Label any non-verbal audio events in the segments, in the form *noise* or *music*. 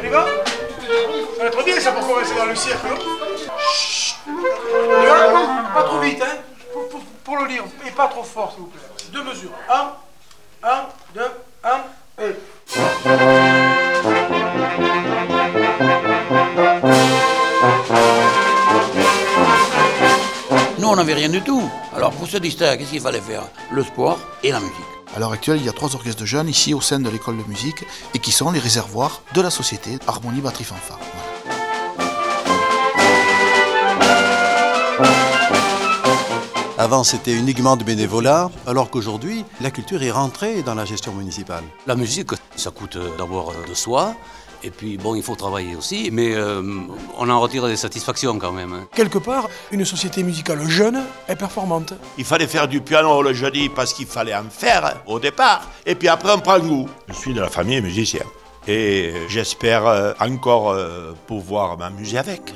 On y va? Ça va être bien ça pour commencer dans le cirque. Chut. Pas trop vite, hein? Pour, pour, pour, le lire. Et pas trop fort, s'il vous plaît. Deux mesures. Un, un, deux, se distraire, qu'est-ce qu'il fallait faire? Le sport et la musique. À l'heure actuelle, il y a trois orchestres de jeunes ici au sein de l'école de musique et qui sont les réservoirs de la société Harmonie Batterie Fanfare. Avant, c'était uniquement du bénévolat, alors qu'aujourd'hui, la culture est rentrée dans la gestion municipale. La musique, ça coûte d'abord de soi, et puis, bon, il faut travailler aussi, mais euh, on en retire des satisfactions quand même. hein. Quelque part, une société musicale jeune est performante. Il fallait faire du piano le jeudi parce qu'il fallait en faire au départ. Et puis après, on prend goût. Je suis de la famille musicien. Et j'espère euh, encore euh, pouvoir m'amuser avec.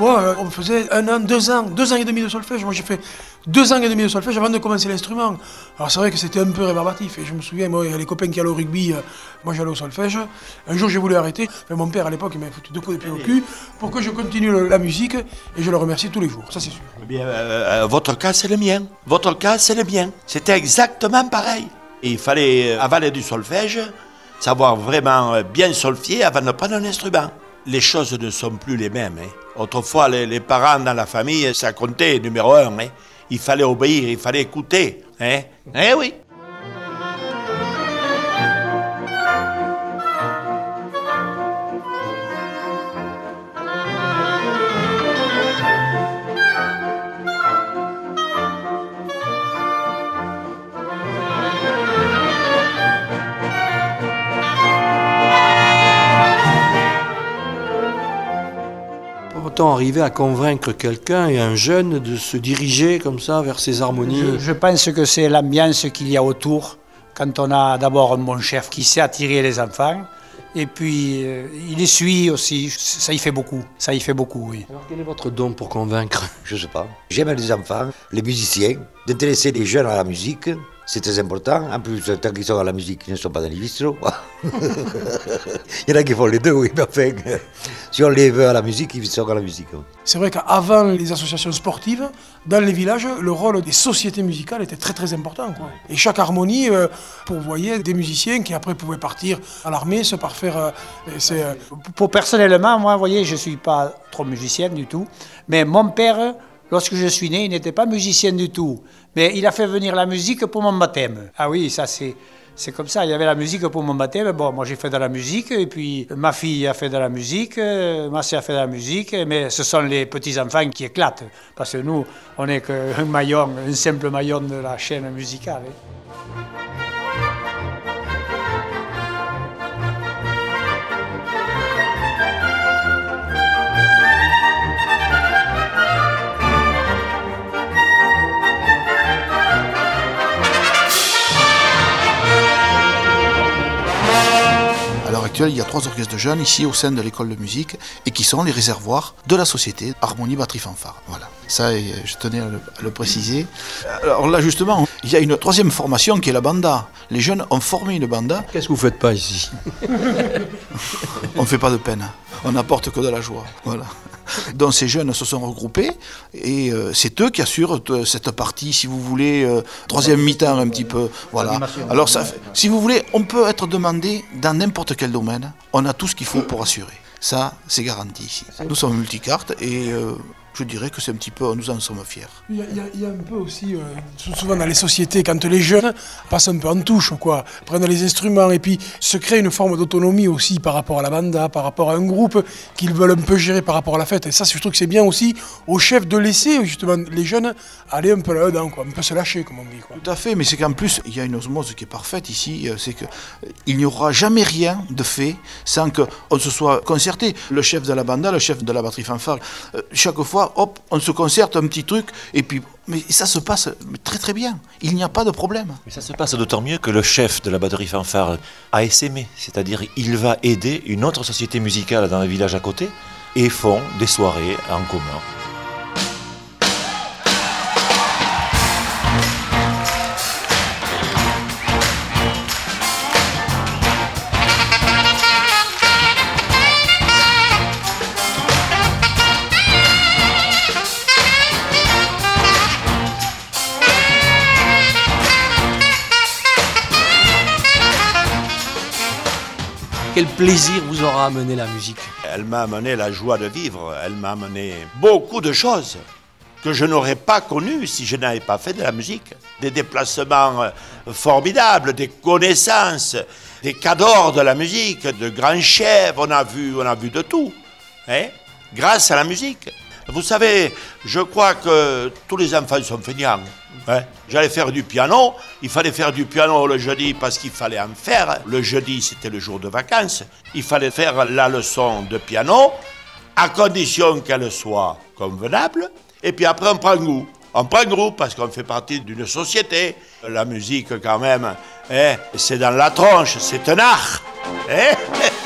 Euh, on faisait un an, deux ans, deux ans et demi de solfège. Moi, j'ai fait deux ans et demi de solfège avant de commencer l'instrument. Alors, c'est vrai que c'était un peu rébarbatif. Et je me souviens, moi, il y a les copains qui allaient au rugby, euh, moi, j'allais au solfège. Un jour, j'ai voulu arrêter. Mais mon père, à l'époque, il m'a foutu deux coups de pied au cul pour que je continue la musique. Et je le remercie tous les jours, ça, c'est sûr. Eh bien, euh, votre cas, c'est le mien. Votre cas, c'est le mien. C'était exactement pareil. Et il fallait avaler du solfège, savoir vraiment bien solfier avant de prendre un instrument. Les choses ne sont plus les mêmes. hein. Autrefois, les, parents dans la famille, ça comptait numéro un. hein. Il fallait obéir, il fallait écouter. Hein? Eh oui. Peut-on arriver à convaincre quelqu'un et un jeune de se diriger comme ça vers ces harmonies Je, je pense que c'est l'ambiance qu'il y a autour. Quand on a d'abord un bon chef qui sait attirer les enfants, et puis euh, il les suit aussi, ça y fait beaucoup. Ça y fait beaucoup, oui. Alors quel est votre don pour convaincre? Je sais pas. J'aime les enfants, les musiciens, d'intéresser les jeunes à la musique. C'est très important. En plus, tant qu'ils sont à la musique, ils ne sont pas dans les bistrots. *laughs* Il y en a qui font les deux, oui, mais enfin, *laughs* si on les veut à la musique, ils sont à la musique. C'est vrai qu'avant les associations sportives, dans les villages, le rôle des sociétés musicales était très très important. quoi. Et chaque harmonie euh, pourvoyait des musiciens qui après pouvaient partir à l'armée, se parfaire. euh, euh, Pour personnellement, moi, vous voyez, je ne suis pas trop musicien du tout. Mais mon père, lorsque je suis né, il n'était pas musicien du tout. Mais il a fait venir la musique pour mon baptême. Ah oui, ça c'est. C'est comme ça, il y avait la musique pour mon baptême. Bon, moi j'ai fait de la musique, et puis ma fille a fait de la musique, euh, ma soeur a fait de la musique, mais ce sont les petits-enfants qui éclatent. Parce que nous, on n'est qu'un maillon, un simple maillon de la chaîne musicale. hein. Actuelle, il y a trois orchestres de jeunes ici au sein de l'école de musique et qui sont les réservoirs de la société Harmonie Batterie Fanfare. Voilà. Ça, euh, je tenais à le, à le préciser. Alors là, justement, il y a une troisième formation qui est la banda. Les jeunes ont formé une banda. Qu'est-ce que vous faites pas ici? *laughs* On ne fait pas de peine. On n'apporte que de la joie. Voilà. Donc ces jeunes se sont regroupés et euh, c'est eux qui assurent euh, cette partie, si vous voulez, euh, troisième mi-temps un petit peu. Voilà. Alors ça, si vous voulez, on peut être demandé dans n'importe quel domaine. On a tout ce qu'il faut pour assurer. Ça, c'est garanti ici. Nous sommes multicartes et je dirais que c'est un petit peu, nous en sommes fiers. Il y, a, il y un peu aussi, euh, sou- souvent dans les sociétés, quand les jeunes passent un peu en touche, quoi, prennent les instruments et puis se créent une forme d'autonomie aussi par rapport à la banda, par rapport à un groupe qu'ils veulent un peu gérer par rapport à la fête. Et ça, je trouve que c'est bien aussi au chef de laisser justement les jeunes aller un peu là-dedans, quoi, un peu se lâcher, comme on dit. Quoi. Tout à fait, mais c'est qu'en plus, il y a une osmose qui est parfaite ici, euh, c'est que euh, n'y aura jamais rien de fait sans qu'on se soit concerté. Le chef de la banda, le chef de la batterie fanfare, chaque fois, hop, on se concerte un petit truc, et puis, mais ça se passe très très bien. Il n'y a pas de problème. Mais ça se passe d'autant mieux que le chef de la batterie fanfare a essaimé, c'est-à-dire il va aider une autre société musicale dans le village à côté et font des soirées en commun. Quel plaisir vous aura amené la musique Elle m'a amené la joie de vivre, elle m'a amené beaucoup de choses que je n'aurais pas connues si je n'avais pas fait de la musique. Des déplacements euh, formidables, des connaissances, des cadors de la musique, de grands chefs, on a vu, on a vu de tout, hein, grâce à la musique. Vous savez, je crois que tous les enfants sont feignants. hein. J'allais faire du piano, il fallait faire du piano le jeudi parce qu'il fallait en faire. Le jeudi, c'était le jour de vacances. Il fallait faire la leçon de piano, à condition qu'elle soit convenable. Et puis après, on prend goût. On prend goût parce qu'on fait partie d'une société. La musique, quand même, hein, c'est dans la tronche, c'est un art. hein. *laughs*